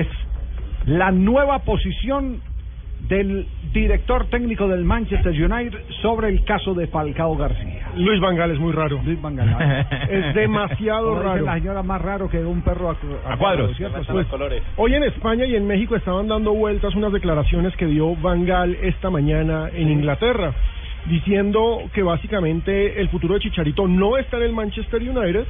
Es la nueva posición del director técnico del Manchester United sobre el caso de Falcao García. Luis Vangal es muy raro. Luis Van Gaal. Es demasiado Como dice raro. La señora más raro que un perro a, A cuadros. ¿cierto? Pues, hoy en España y en México estaban dando vueltas unas declaraciones que dio Vangal esta mañana en Inglaterra, diciendo que básicamente el futuro de Chicharito no está en el Manchester United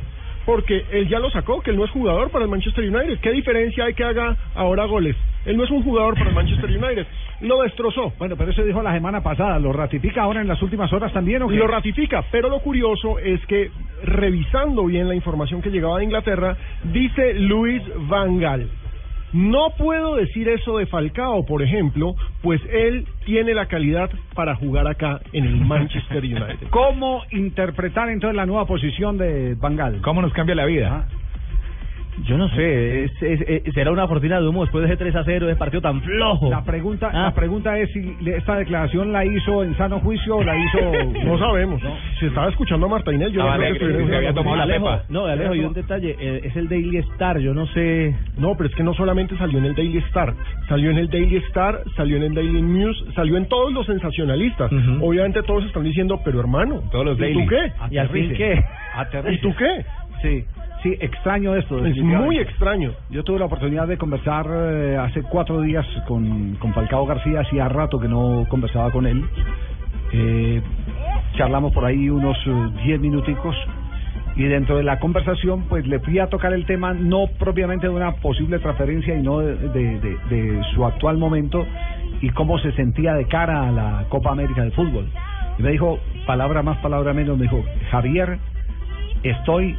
porque él ya lo sacó, que él no es jugador para el Manchester United. ¿Qué diferencia hay que haga ahora goles? Él no es un jugador para el Manchester United. Lo destrozó. Bueno, pero eso dijo la semana pasada. ¿Lo ratifica ahora en las últimas horas también o qué? Lo ratifica, pero lo curioso es que revisando bien la información que llegaba de Inglaterra, dice Luis Van Gaal, no puedo decir eso de Falcao, por ejemplo, pues él tiene la calidad para jugar acá en el Manchester United. ¿Cómo interpretar entonces la nueva posición de Bangal? ¿Cómo nos cambia la vida? Yo no sé, es, es- es- será una cortina de humo después de ese 3 a 0, ese partido tan flojo. La pregunta, Ah. la pregunta es si le- esta declaración la hizo en sano juicio o la hizo... No sabemos. Si estaba escuchando a Marta Inés, yo Estaba no creo que había tomado la Alejo, pepa. no, Alejo, y un detalle, eh, es el Daily Star, yo no sé... No, pero es que no solamente salió en el Daily Star, salió en el Daily Star, salió en el Daily News, salió en todos los sensacionalistas. Obviamente todos están diciendo, pero hermano, Todos los ¿y daily. tú qué? ¿Y al fin Aterrice. qué? Aterrice. ¿Y tú qué? Sí, sí, extraño esto. Es muy extraño. Yo tuve la oportunidad de conversar eh, hace cuatro días con, con Falcao García, hacía rato que no conversaba con él. Eh, charlamos por ahí unos eh, diez minuticos y dentro de la conversación pues le fui a tocar el tema no propiamente de una posible transferencia y no de, de- de- de su actual momento y cómo se sentía de cara a la Copa América de Fútbol. Y me dijo, palabra más, palabra menos, me dijo, Javier, estoy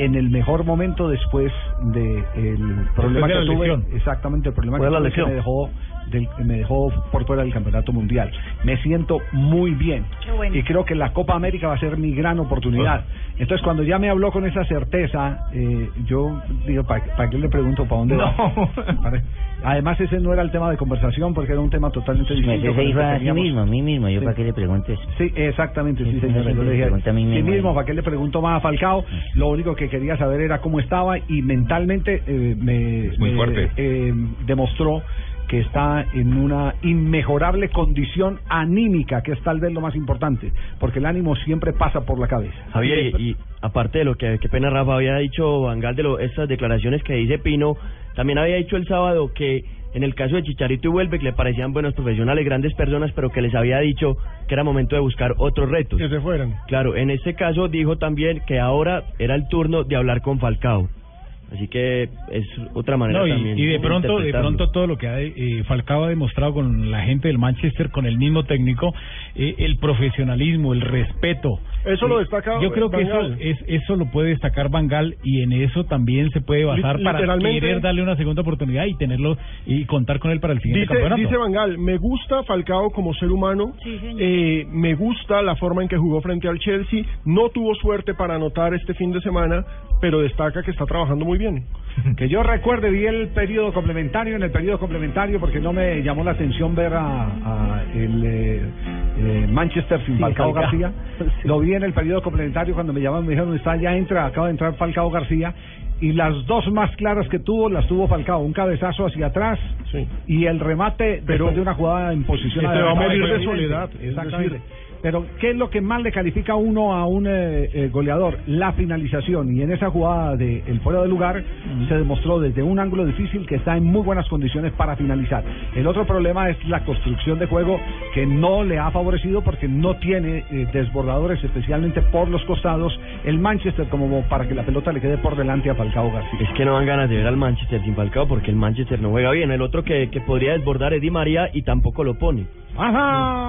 en el mejor momento después de el problema de que la tuve lesión. exactamente el problema que, la tuve lesión. que me dejó del- me dejó por fuera del campeonato mundial me siento muy bien Qué bueno. y creo que la Copa América va a ser mi gran oportunidad entonces cuando ya me habló con esa certeza eh, yo digo ¿para qué le pregunto para dónde va? No. Además ese no era el tema de conversación porque era un tema totalmente distinto con el dijo que a sí mismo, a mí mismo, yo Sí. para qué le preguntes. Sí, exactamente, sí, Sí, señora. sí, Yo le dije, pregunta a mí sí mismo. ¿para qué le pregunto más a Falcao? Lo único que quería saber era cómo estaba y mentalmente eh, me, Es muy me, fuerte. eh, demostró que está en una inmejorable condición anímica, que es tal vez lo más importante, porque el ánimo siempre pasa por la cabeza. Javier, y, y aparte de lo que, qué pena Rafa había dicho Bangal de lo, estas declaraciones que dice Pino, también había dicho el sábado que en el caso de Chicharito y Huelve que le parecían buenos profesionales, grandes personas, pero que les había dicho que era momento de buscar otros retos. Que se fueran. Claro, en este caso dijo también que ahora era el turno de hablar con Falcao. Así que es otra manera No, y, también. y de pronto, de pronto todo lo que ha, eh, Falcao ha demostrado con la gente del Manchester, con el mismo técnico, eh, el profesionalismo, el respeto. Eso lo Eh, destaca Yo creo que Van eso, es, eso lo puede destacar Bangal y en eso también se puede basar para literalmente- querer darle una segunda oportunidad y tenerlo y contar con él para el siguiente Dice, campeonato. dice Vangal, me gusta Falcao como ser humano, Sí, eh, me gusta la forma en que jugó frente al Chelsea, no tuvo suerte para anotar este fin de semana, pero destaca que está trabajando muy bien. Que yo recuerde, vi el periodo complementario, en el periodo complementario, porque no me llamó la atención ver a, a el eh, eh, Manchester sin Sí, Falcao. García. Lo vi en el periodo complementario cuando me llamaron, me dijeron, está, ya entra, acaba de entrar Falcao García. Y las dos más claras que tuvo, las tuvo Falcao. Un cabezazo hacia atrás Sí. y el remate Pero- después de una jugada en posición Se va a morir de soledad, es Exactamente. decir- Pero, ¿qué es lo que más le califica a uno a un eh, eh, goleador? La finalización. Y en esa jugada de el fuera de lugar se demostró desde un ángulo difícil que está en muy buenas condiciones para finalizar. El otro problema es la construcción de juego que no le ha favorecido porque no tiene eh, desbordadores, especialmente por los costados, el Manchester como para que la pelota le quede por delante a Falcao García. Es que no dan ganas de ver al Manchester sin Falcao porque el Manchester no juega bien. El otro que, que podría desbordar es Di María y tampoco lo pone. ¡Ajá!